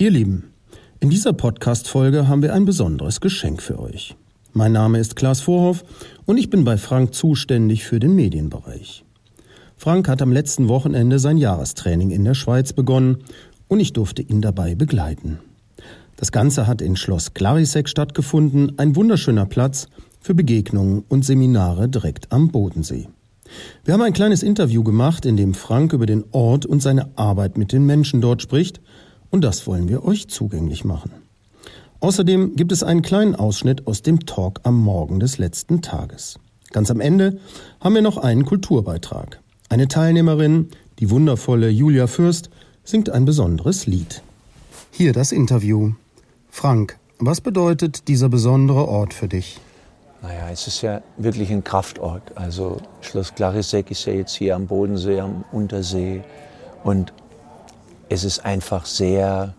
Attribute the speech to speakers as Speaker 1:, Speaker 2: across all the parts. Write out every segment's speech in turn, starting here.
Speaker 1: Ihr Lieben, in dieser Podcast-Folge haben wir ein besonderes Geschenk für euch. Mein Name ist Klaas Vorhoff und ich bin bei Frank zuständig für den Medienbereich. Frank hat am letzten Wochenende sein Jahrestraining in der Schweiz begonnen und ich durfte ihn dabei begleiten. Das Ganze hat in Schloss Clarisek stattgefunden, ein wunderschöner Platz für Begegnungen und Seminare direkt am Bodensee. Wir haben ein kleines Interview gemacht, in dem Frank über den Ort und seine Arbeit mit den Menschen dort spricht und das wollen wir euch zugänglich machen. Außerdem gibt es einen kleinen Ausschnitt aus dem Talk am Morgen des letzten Tages. Ganz am Ende haben wir noch einen Kulturbeitrag. Eine Teilnehmerin, die wundervolle Julia Fürst, singt ein besonderes Lied. Hier das Interview. Frank, was bedeutet dieser besondere Ort für dich?
Speaker 2: Naja, es ist ja wirklich ein Kraftort. Also Schloss Clarisek ist ja jetzt hier am Bodensee, am Untersee. Und es ist einfach sehr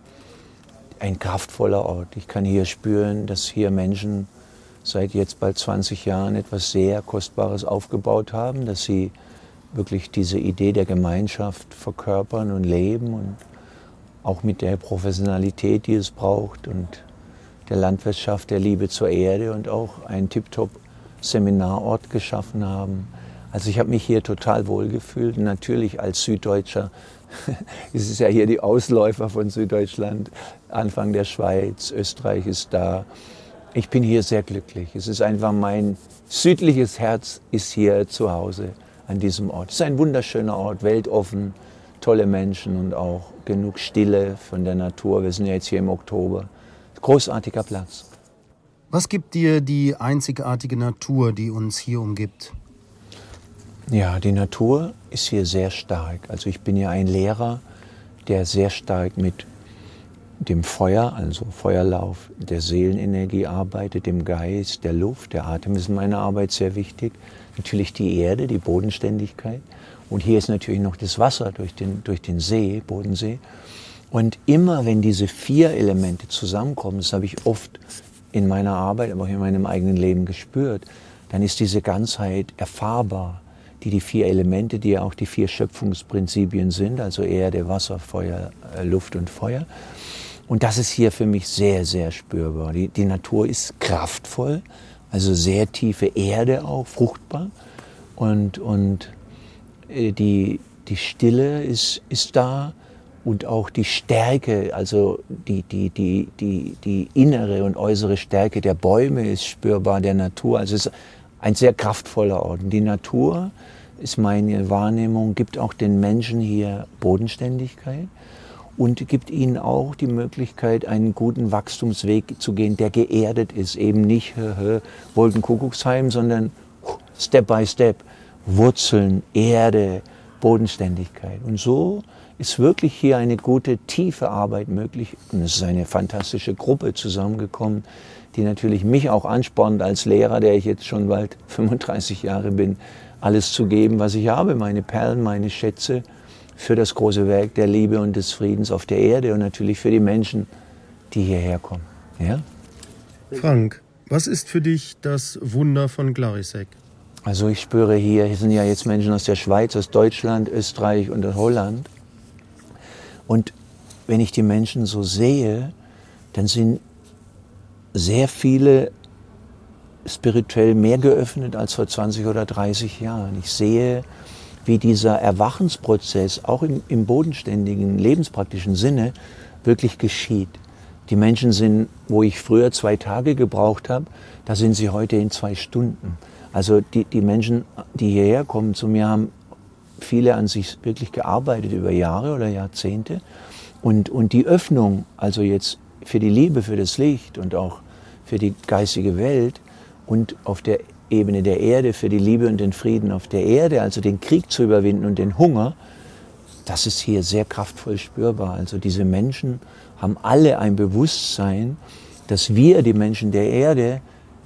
Speaker 2: ein kraftvoller Ort. Ich kann hier spüren, dass hier Menschen seit jetzt bald 20 Jahren etwas sehr Kostbares aufgebaut haben, dass sie wirklich diese Idee der Gemeinschaft verkörpern und leben und auch mit der Professionalität, die es braucht und der Landwirtschaft, der Liebe zur Erde und auch einen tiptop Seminarort geschaffen haben. Also ich habe mich hier total wohl gefühlt. Natürlich als Süddeutscher es ist ja hier die Ausläufer von Süddeutschland, Anfang der Schweiz, Österreich ist da. Ich bin hier sehr glücklich. Es ist einfach mein südliches Herz ist hier zu Hause an diesem Ort. Es ist ein wunderschöner Ort, weltoffen, tolle Menschen und auch genug Stille von der Natur. Wir sind ja jetzt hier im Oktober. Großartiger Platz.
Speaker 1: Was gibt dir die einzigartige Natur, die uns hier umgibt?
Speaker 2: Ja, die Natur ist hier sehr stark. Also ich bin ja ein Lehrer, der sehr stark mit dem Feuer, also Feuerlauf der Seelenenergie arbeitet, dem Geist, der Luft, der Atem ist in meiner Arbeit sehr wichtig. Natürlich die Erde, die Bodenständigkeit. Und hier ist natürlich noch das Wasser durch den, durch den See, Bodensee. Und immer wenn diese vier Elemente zusammenkommen, das habe ich oft in meiner Arbeit, aber auch in meinem eigenen Leben gespürt, dann ist diese Ganzheit erfahrbar die die vier Elemente, die ja auch die vier Schöpfungsprinzipien sind, also Erde, Wasser, Feuer, äh, Luft und Feuer. Und das ist hier für mich sehr, sehr spürbar. Die, die Natur ist kraftvoll, also sehr tiefe Erde auch, fruchtbar. Und, und äh, die, die Stille ist, ist da und auch die Stärke, also die, die, die, die, die innere und äußere Stärke der Bäume ist spürbar, der Natur. Also es ist ein sehr kraftvoller Ort. Die Natur, ist meine Wahrnehmung, gibt auch den Menschen hier Bodenständigkeit und gibt ihnen auch die Möglichkeit, einen guten Wachstumsweg zu gehen, der geerdet ist. Eben nicht Wolkenkuckucksheim, sondern Step by Step. Wurzeln, Erde, Bodenständigkeit. Und so ist wirklich hier eine gute, tiefe Arbeit möglich. Und es ist eine fantastische Gruppe zusammengekommen, die natürlich mich auch anspornt als Lehrer, der ich jetzt schon bald 35 Jahre bin, alles zu geben, was ich habe, meine Perlen, meine Schätze für das große Werk der Liebe und des Friedens auf der Erde und natürlich für die Menschen, die hierher kommen. Ja?
Speaker 1: Frank, was ist für dich das Wunder von Glarisek?
Speaker 2: Also ich spüre hier, hier sind ja jetzt Menschen aus der Schweiz, aus Deutschland, Österreich und Holland. Und wenn ich die Menschen so sehe, dann sind sehr viele spirituell mehr geöffnet als vor 20 oder 30 Jahren. Ich sehe, wie dieser Erwachensprozess auch im, im bodenständigen, lebenspraktischen Sinne wirklich geschieht. Die Menschen sind, wo ich früher zwei Tage gebraucht habe, da sind sie heute in zwei Stunden. Also die, die Menschen, die hierher kommen zu mir, haben viele an sich wirklich gearbeitet über Jahre oder Jahrzehnte. Und, und die Öffnung, also jetzt für die Liebe, für das Licht und auch für die geistige Welt und auf der Ebene der Erde für die Liebe und den Frieden auf der Erde, also den Krieg zu überwinden und den Hunger, das ist hier sehr kraftvoll spürbar. Also diese Menschen haben alle ein Bewusstsein, dass wir, die Menschen der Erde,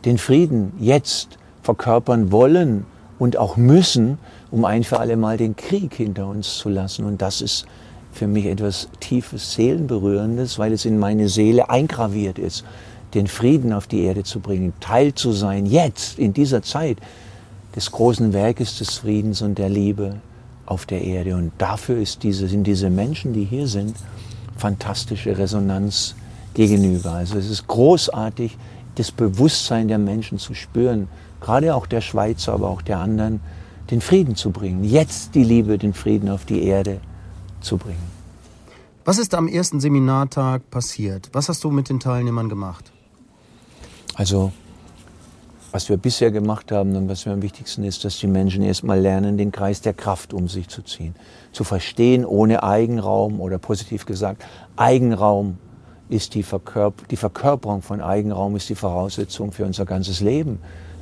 Speaker 2: den Frieden jetzt verkörpern wollen und auch müssen, um ein für alle Mal den Krieg hinter uns zu lassen. Und das ist für mich etwas tiefes, seelenberührendes, weil es in meine Seele eingraviert ist den Frieden auf die Erde zu bringen, Teil zu sein, jetzt, in dieser Zeit, des großen Werkes des Friedens und der Liebe auf der Erde. Und dafür diese, sind diese Menschen, die hier sind, fantastische Resonanz gegenüber. Also es ist großartig, das Bewusstsein der Menschen zu spüren, gerade auch der Schweizer, aber auch der anderen, den Frieden zu bringen. Jetzt die Liebe, den Frieden auf die Erde zu bringen.
Speaker 1: Was ist am ersten Seminartag passiert? Was hast du mit den Teilnehmern gemacht?
Speaker 2: Also, was wir bisher gemacht haben und was mir am wichtigsten ist, dass die Menschen erstmal lernen, den Kreis der Kraft um sich zu ziehen. Zu verstehen, ohne Eigenraum oder positiv gesagt, Eigenraum ist die, Verkörp die Verkörperung von Eigenraum ist die Voraussetzung für unser ganzes Leben.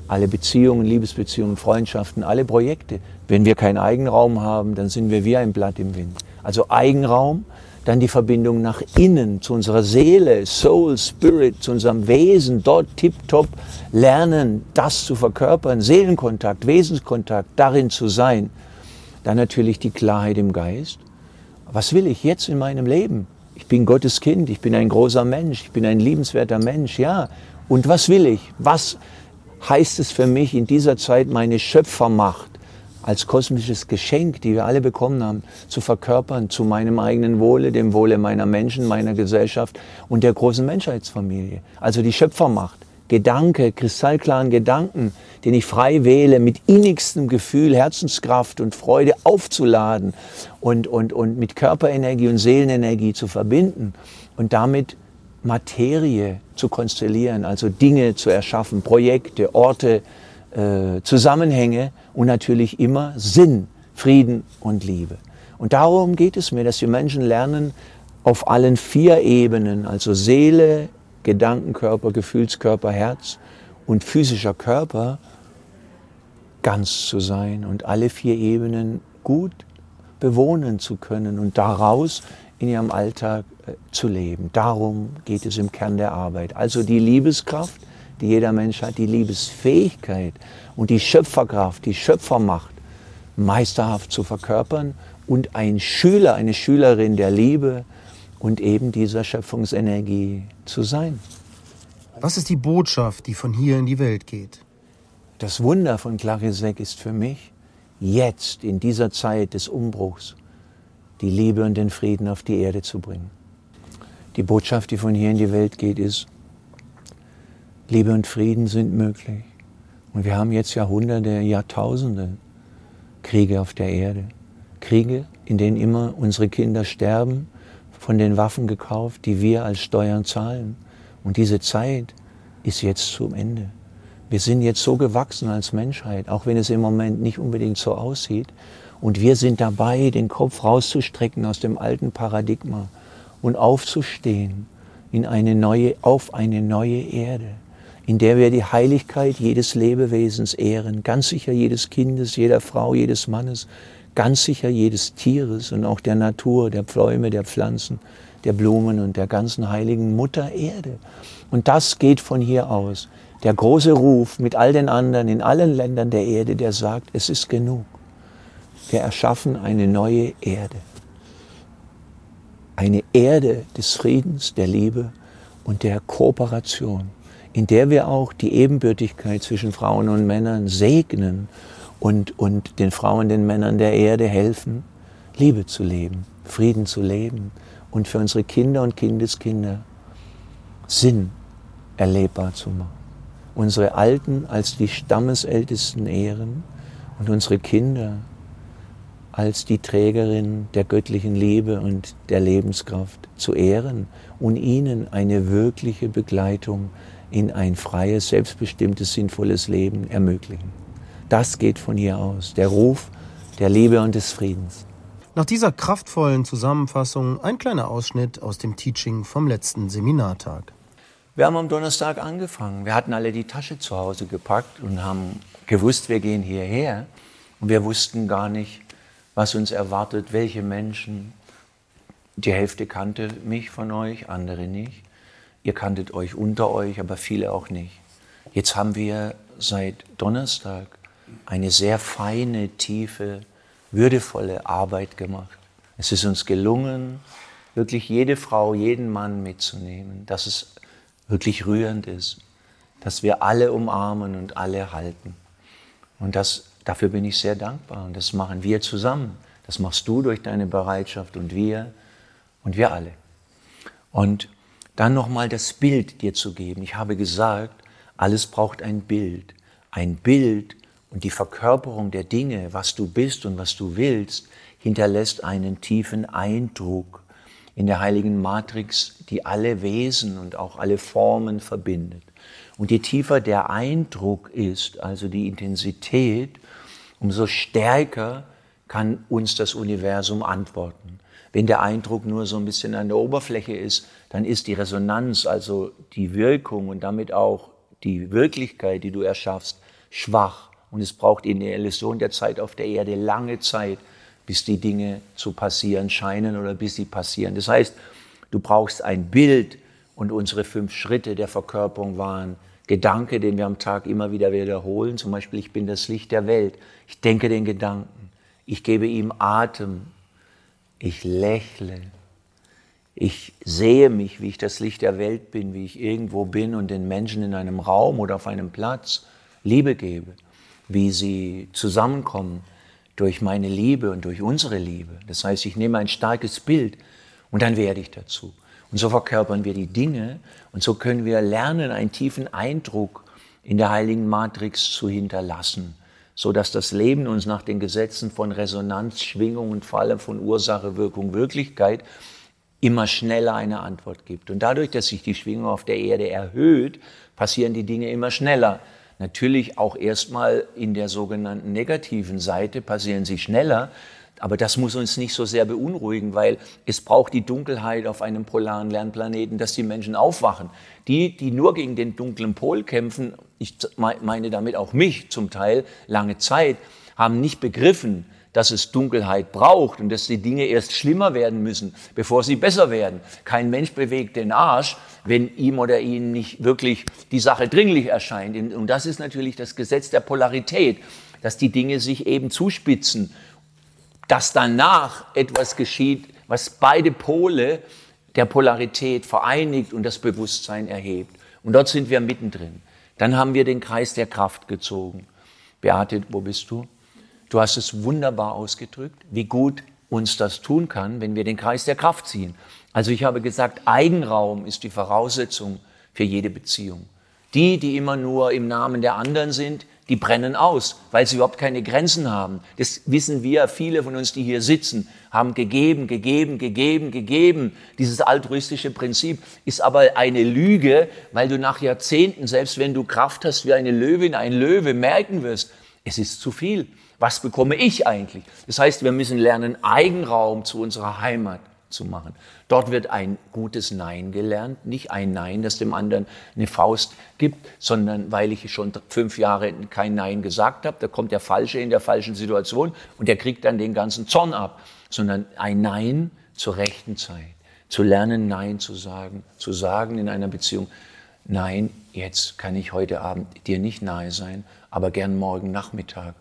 Speaker 2: Alle Beziehungen, Liebesbeziehungen, Freundschaften, alle Projekte. Wenn wir keinen Eigenraum haben, dann sind wir wie ein Blatt im Wind. Also Eigenraum dann die Verbindung nach innen, zu unserer Seele, Soul, Spirit, zu unserem Wesen, dort tiptop lernen, das zu verkörpern, Seelenkontakt, Wesenskontakt, darin zu sein. Dann natürlich die Klarheit im Geist. Was will ich jetzt in meinem Leben? Ich bin Gottes Kind, ich bin ein großer Mensch, ich bin ein liebenswerter Mensch, ja. Und was will ich? Was heißt es für mich in dieser Zeit, meine Schöpfermacht als kosmisches Geschenk, die wir alle bekommen haben, zu verkörpern zu meinem eigenen Wohle, dem Wohle meiner Menschen, meiner Gesellschaft und der großen Menschheitsfamilie. Also die Schöpfermacht. Gedanke, kristallklaren Gedanken, den ich frei wähle, mit innigstem Gefühl, Herzenskraft und Freude aufzuladen und, und, und mit Körperenergie und Seelenenergie zu verbinden und damit Materie zu konstellieren, also Dinge zu erschaffen, Projekte, Orte, äh, Zusammenhänge und natürlich immer Sinn, Frieden und Liebe. Und darum geht es mir, dass die Menschen lernen, auf allen vier Ebenen, also Seele, Gedankenkörper, Gefühlskörper, Herz und physischer Körper, ganz zu sein und alle vier Ebenen gut bewohnen zu können und daraus in ihrem Alltag äh, zu leben. Darum geht es im Kern der Arbeit. Also die Liebeskraft, die jeder Mensch hat, die Liebesfähigkeit und die Schöpferkraft, die Schöpfermacht meisterhaft zu verkörpern und ein Schüler, eine Schülerin der Liebe und eben dieser Schöpfungsenergie zu sein.
Speaker 1: Was ist die Botschaft, die von hier in die Welt geht?
Speaker 2: Das Wunder von Clarisek ist für mich, jetzt in dieser Zeit des Umbruchs, die Liebe und den Frieden auf die Erde zu bringen. Die Botschaft, die von hier in die Welt geht, ist, Liebe und Frieden sind möglich. Und wir haben jetzt Jahrhunderte, Jahrtausende Kriege auf der Erde. Kriege, in denen immer unsere Kinder sterben, von den Waffen gekauft, die wir als Steuern zahlen. Und diese Zeit ist jetzt zum Ende. Wir sind jetzt so gewachsen als Menschheit, auch wenn es im Moment nicht unbedingt so aussieht. Und wir sind dabei, den Kopf rauszustrecken aus dem alten Paradigma und aufzustehen in eine neue, auf eine neue Erde in der wir die Heiligkeit jedes Lebewesens ehren, ganz sicher jedes Kindes, jeder Frau, jedes Mannes, ganz sicher jedes Tieres und auch der Natur, der Pfläume, der Pflanzen, der Blumen und der ganzen heiligen Mutter Erde. Und das geht von hier aus. Der große Ruf mit all den anderen in allen Ländern der Erde, der sagt, es ist genug. Wir erschaffen eine neue Erde. Eine Erde des Friedens, der Liebe und der Kooperation in der wir auch die Ebenbürtigkeit zwischen Frauen und Männern segnen und, und den Frauen, den Männern der Erde helfen, Liebe zu leben, Frieden zu leben und für unsere Kinder und Kindeskinder Sinn erlebbar zu machen. Unsere Alten als die Stammesältesten ehren und unsere Kinder als die Trägerin der göttlichen Liebe und der Lebenskraft zu ehren und ihnen eine wirkliche Begleitung in ein freies, selbstbestimmtes, sinnvolles Leben ermöglichen. Das geht von hier aus, der Ruf der Liebe und des Friedens.
Speaker 1: Nach dieser kraftvollen Zusammenfassung ein kleiner Ausschnitt aus dem Teaching vom letzten Seminartag.
Speaker 2: Wir haben am Donnerstag angefangen. Wir hatten alle die Tasche zu Hause gepackt und haben gewusst, wir gehen hierher. Und wir wussten gar nicht, was uns erwartet, welche Menschen. Die Hälfte kannte mich von euch, andere nicht. Ihr kanntet euch unter euch, aber viele auch nicht. Jetzt haben wir seit Donnerstag eine sehr feine, tiefe, würdevolle Arbeit gemacht. Es ist uns gelungen, wirklich jede Frau, jeden Mann mitzunehmen, dass es wirklich rührend ist, dass wir alle umarmen und alle halten. Und das, dafür bin ich sehr dankbar. Und das machen wir zusammen. Das machst du durch deine Bereitschaft und wir und wir alle. Und dann nochmal das Bild dir zu geben. Ich habe gesagt, alles braucht ein Bild. Ein Bild und die Verkörperung der Dinge, was du bist und was du willst, hinterlässt einen tiefen Eindruck in der heiligen Matrix, die alle Wesen und auch alle Formen verbindet. Und je tiefer der Eindruck ist, also die Intensität, umso stärker kann uns das Universum antworten. Wenn der Eindruck nur so ein bisschen an der Oberfläche ist, dann ist die Resonanz, also die Wirkung und damit auch die Wirklichkeit, die du erschaffst, schwach. Und es braucht in der Illusion der Zeit auf der Erde lange Zeit, bis die Dinge zu passieren scheinen oder bis sie passieren. Das heißt, du brauchst ein Bild und unsere fünf Schritte der Verkörperung waren Gedanke, den wir am Tag immer wieder wiederholen. Zum Beispiel, ich bin das Licht der Welt. Ich denke den Gedanken. Ich gebe ihm Atem. Ich lächle. Ich sehe mich, wie ich das Licht der Welt bin, wie ich irgendwo bin und den Menschen in einem Raum oder auf einem Platz Liebe gebe, wie sie zusammenkommen durch meine Liebe und durch unsere Liebe. Das heißt, ich nehme ein starkes Bild und dann werde ich dazu. Und so verkörpern wir die Dinge und so können wir lernen, einen tiefen Eindruck in der heiligen Matrix zu hinterlassen, so dass das Leben uns nach den Gesetzen von Resonanz, Schwingung und vor allem von Ursache, Wirkung, Wirklichkeit immer schneller eine Antwort gibt. Und dadurch, dass sich die Schwingung auf der Erde erhöht, passieren die Dinge immer schneller. Natürlich auch erstmal in der sogenannten negativen Seite passieren sie schneller, aber das muss uns nicht so sehr beunruhigen, weil es braucht die Dunkelheit auf einem polaren Lernplaneten, dass die Menschen aufwachen. Die, die nur gegen den dunklen Pol kämpfen, ich meine damit auch mich zum Teil, lange Zeit, haben nicht begriffen, dass es Dunkelheit braucht und dass die Dinge erst schlimmer werden müssen, bevor sie besser werden. Kein Mensch bewegt den Arsch, wenn ihm oder ihnen nicht wirklich die Sache dringlich erscheint. Und das ist natürlich das Gesetz der Polarität, dass die Dinge sich eben zuspitzen, dass danach etwas geschieht, was beide Pole der Polarität vereinigt und das Bewusstsein erhebt. Und dort sind wir mittendrin. Dann haben wir den Kreis der Kraft gezogen. Beate, wo bist du? Du hast es wunderbar ausgedrückt, wie gut uns das tun kann, wenn wir den Kreis der Kraft ziehen. Also ich habe gesagt, Eigenraum ist die Voraussetzung für jede Beziehung. Die, die immer nur im Namen der anderen sind, die brennen aus, weil sie überhaupt keine Grenzen haben. Das wissen wir, viele von uns, die hier sitzen, haben gegeben, gegeben, gegeben, gegeben. Dieses altruistische Prinzip ist aber eine Lüge, weil du nach Jahrzehnten, selbst wenn du Kraft hast wie eine Löwin, ein Löwe, merken wirst, es ist zu viel. Was bekomme ich eigentlich? Das heißt, wir müssen lernen, Eigenraum zu unserer Heimat zu machen. Dort wird ein gutes Nein gelernt, nicht ein Nein, das dem anderen eine Faust gibt, sondern weil ich schon fünf Jahre kein Nein gesagt habe, da kommt der Falsche in der falschen Situation und der kriegt dann den ganzen Zorn ab, sondern ein Nein zur rechten Zeit. Zu lernen, Nein zu sagen, zu sagen in einer Beziehung, Nein, jetzt kann ich heute Abend dir nicht nahe sein, aber gern morgen Nachmittag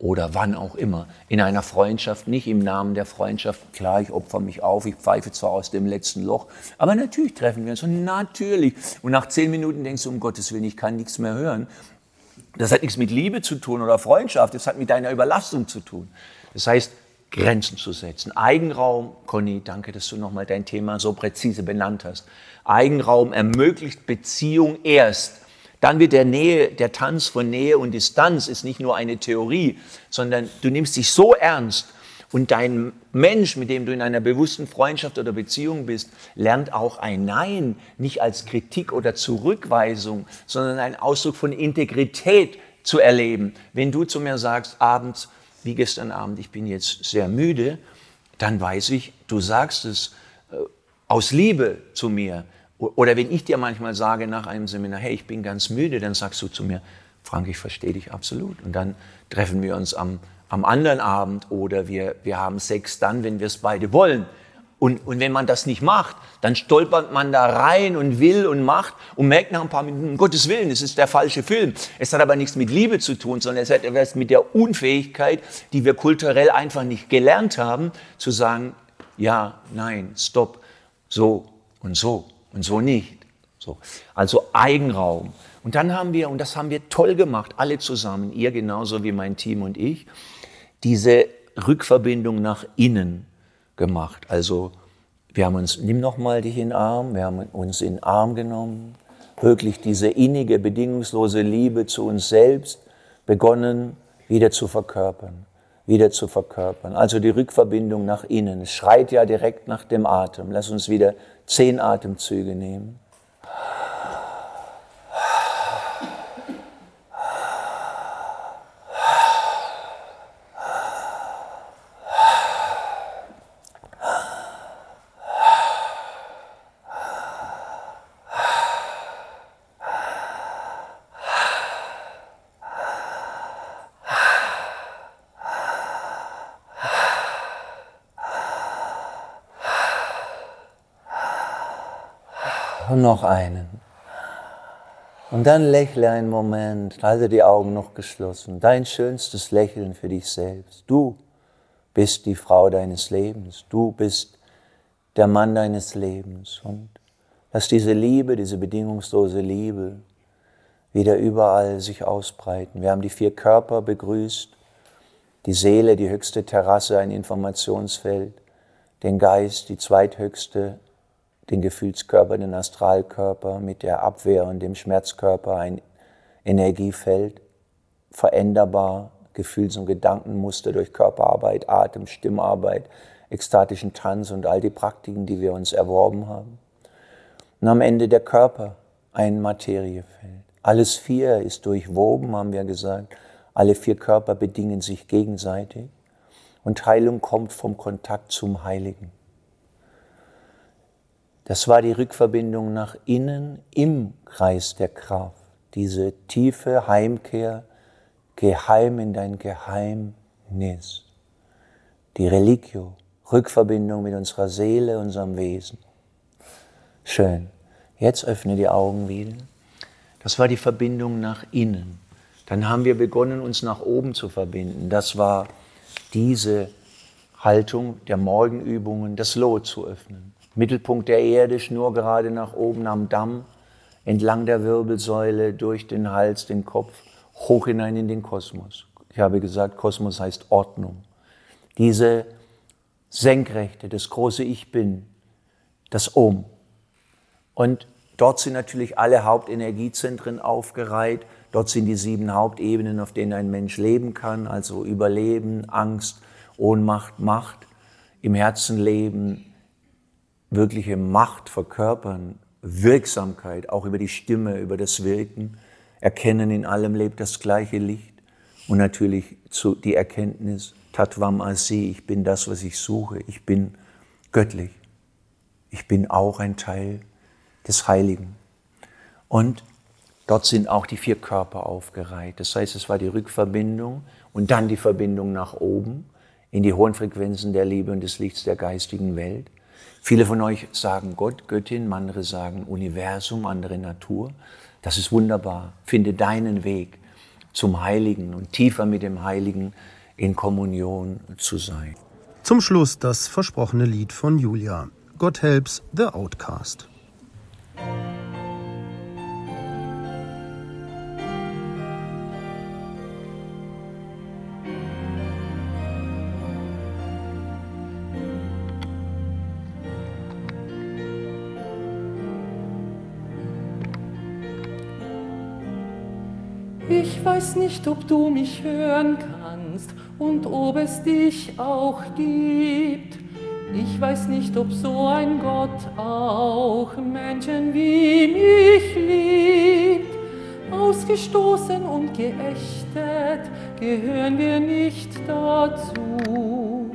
Speaker 2: oder wann auch immer. In einer Freundschaft, nicht im Namen der Freundschaft, klar, ich opfer mich auf, ich pfeife zwar aus dem letzten Loch, aber natürlich treffen wir uns und natürlich. Und nach zehn Minuten denkst du, um Gottes Willen, ich kann nichts mehr hören. Das hat nichts mit Liebe zu tun oder Freundschaft, das hat mit deiner Überlastung zu tun. Das heißt, Grenzen zu setzen. Eigenraum, Conny, danke, dass du nochmal dein Thema so präzise benannt hast. Eigenraum ermöglicht Beziehung erst, dann wird der Nähe, der Tanz von Nähe und Distanz ist nicht nur eine Theorie, sondern du nimmst dich so ernst und dein Mensch, mit dem du in einer bewussten Freundschaft oder Beziehung bist, lernt auch ein Nein nicht als Kritik oder Zurückweisung, sondern ein Ausdruck von Integrität zu erleben. Wenn du zu mir sagst, abends, wie gestern Abend, ich bin jetzt sehr müde, dann weiß ich, du sagst es äh, aus Liebe zu mir. Oder wenn ich dir manchmal sage nach einem Seminar, hey, ich bin ganz müde, dann sagst du zu mir, Frank, ich verstehe dich absolut. Und dann treffen wir uns am, am anderen Abend oder wir, wir haben Sex dann, wenn wir es beide wollen. Und, und wenn man das nicht macht, dann stolpert man da rein und will und macht und merkt nach ein paar Minuten, um Gottes Willen, es ist der falsche Film. Es hat aber nichts mit Liebe zu tun, sondern es hat etwas mit der Unfähigkeit, die wir kulturell einfach nicht gelernt haben, zu sagen, ja, nein, stopp, so und so und so nicht. So. Also Eigenraum. Und dann haben wir, und das haben wir toll gemacht, alle zusammen, ihr genauso wie mein Team und ich, diese Rückverbindung nach innen gemacht. Also wir haben uns, nimm noch mal dich in den Arm, wir haben uns in den Arm genommen, wirklich diese innige, bedingungslose Liebe zu uns selbst begonnen wieder zu verkörpern, wieder zu verkörpern. Also die Rückverbindung nach innen. Es schreit ja direkt nach dem Atem. Lass uns wieder zehn Atemzüge nehmen. Noch einen. Und dann lächle einen Moment, halte die Augen noch geschlossen. Dein schönstes Lächeln für dich selbst. Du bist die Frau deines Lebens. Du bist der Mann deines Lebens. Und lass diese Liebe, diese bedingungslose Liebe wieder überall sich ausbreiten. Wir haben die vier Körper begrüßt. Die Seele, die höchste Terrasse, ein Informationsfeld. Den Geist, die zweithöchste den Gefühlskörper, den Astralkörper mit der Abwehr und dem Schmerzkörper ein Energiefeld, veränderbar, Gefühls- und Gedankenmuster durch Körperarbeit, Atem, Stimmarbeit, ekstatischen Tanz und all die Praktiken, die wir uns erworben haben. Und am Ende der Körper ein Materiefeld. Alles vier ist durchwoben, haben wir gesagt. Alle vier Körper bedingen sich gegenseitig. Und Heilung kommt vom Kontakt zum Heiligen. Das war die Rückverbindung nach innen im Kreis der Kraft. Diese tiefe Heimkehr, geheim in dein Geheimnis. Die Religio, Rückverbindung mit unserer Seele, unserem Wesen. Schön. Jetzt öffne die Augen wieder. Das war die Verbindung nach innen. Dann haben wir begonnen, uns nach oben zu verbinden. Das war diese Haltung der Morgenübungen, das Lot zu öffnen. Mittelpunkt der Erde, schnurgerade nach oben am Damm, entlang der Wirbelsäule, durch den Hals, den Kopf, hoch hinein in den Kosmos. Ich habe gesagt, Kosmos heißt Ordnung. Diese Senkrechte, das große Ich Bin, das Om. Und dort sind natürlich alle Hauptenergiezentren aufgereiht. Dort sind die sieben Hauptebenen, auf denen ein Mensch leben kann, also Überleben, Angst, Ohnmacht, Macht, im Herzen leben, wirkliche Macht verkörpern, Wirksamkeit, auch über die Stimme, über das Wirken, erkennen, in allem lebt das gleiche Licht und natürlich zu, die Erkenntnis, Tatvam Asi, ich bin das, was ich suche, ich bin göttlich, ich bin auch ein Teil des Heiligen. Und dort sind auch die vier Körper aufgereiht. Das heißt, es war die Rückverbindung und dann die Verbindung nach oben in die hohen Frequenzen der Liebe und des Lichts der geistigen Welt. Viele von euch sagen Gott, Göttin, andere sagen Universum, andere Natur. Das ist wunderbar. Finde deinen Weg zum Heiligen und tiefer mit dem Heiligen in Kommunion zu sein.
Speaker 1: Zum Schluss das versprochene Lied von Julia. God helps the outcast.
Speaker 3: Ich weiß nicht, ob du mich hören kannst und ob es dich auch gibt. Ich weiß nicht, ob so ein Gott auch Menschen wie mich liebt. Ausgestoßen und geächtet gehören wir nicht dazu.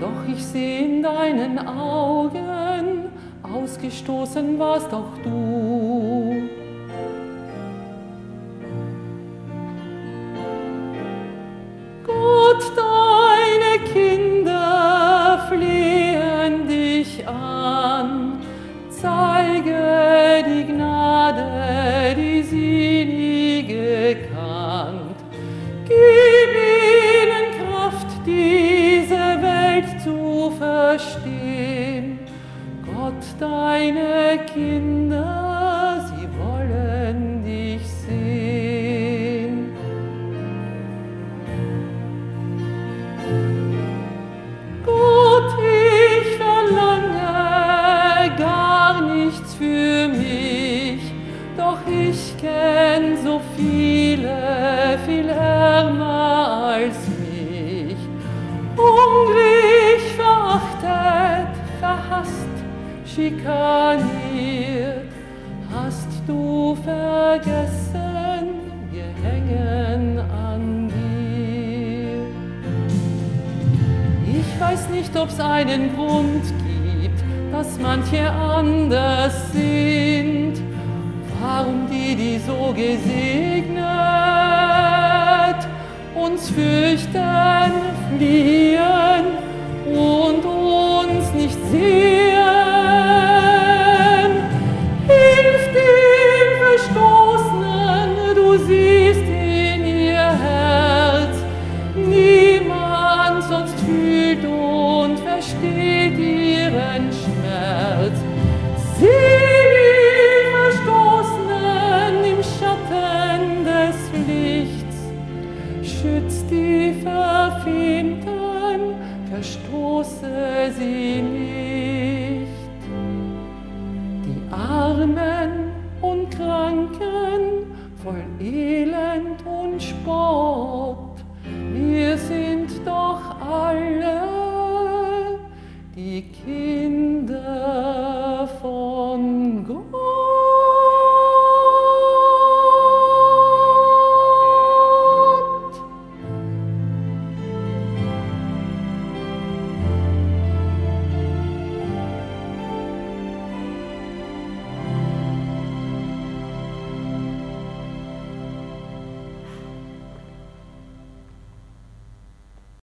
Speaker 3: Doch ich seh in deinen Augen, ausgestoßen warst auch du. Kinder, sie wollen dich sehen. Gott, ich verlange gar nichts für mich, doch ich kenn so viele, viel ärmer als mich. Hungrig, verachtet, verhasst, schikaniert. es einen Grund gibt, dass manche anders sind, warum die, die so gesegnet uns fürchten, fliehen.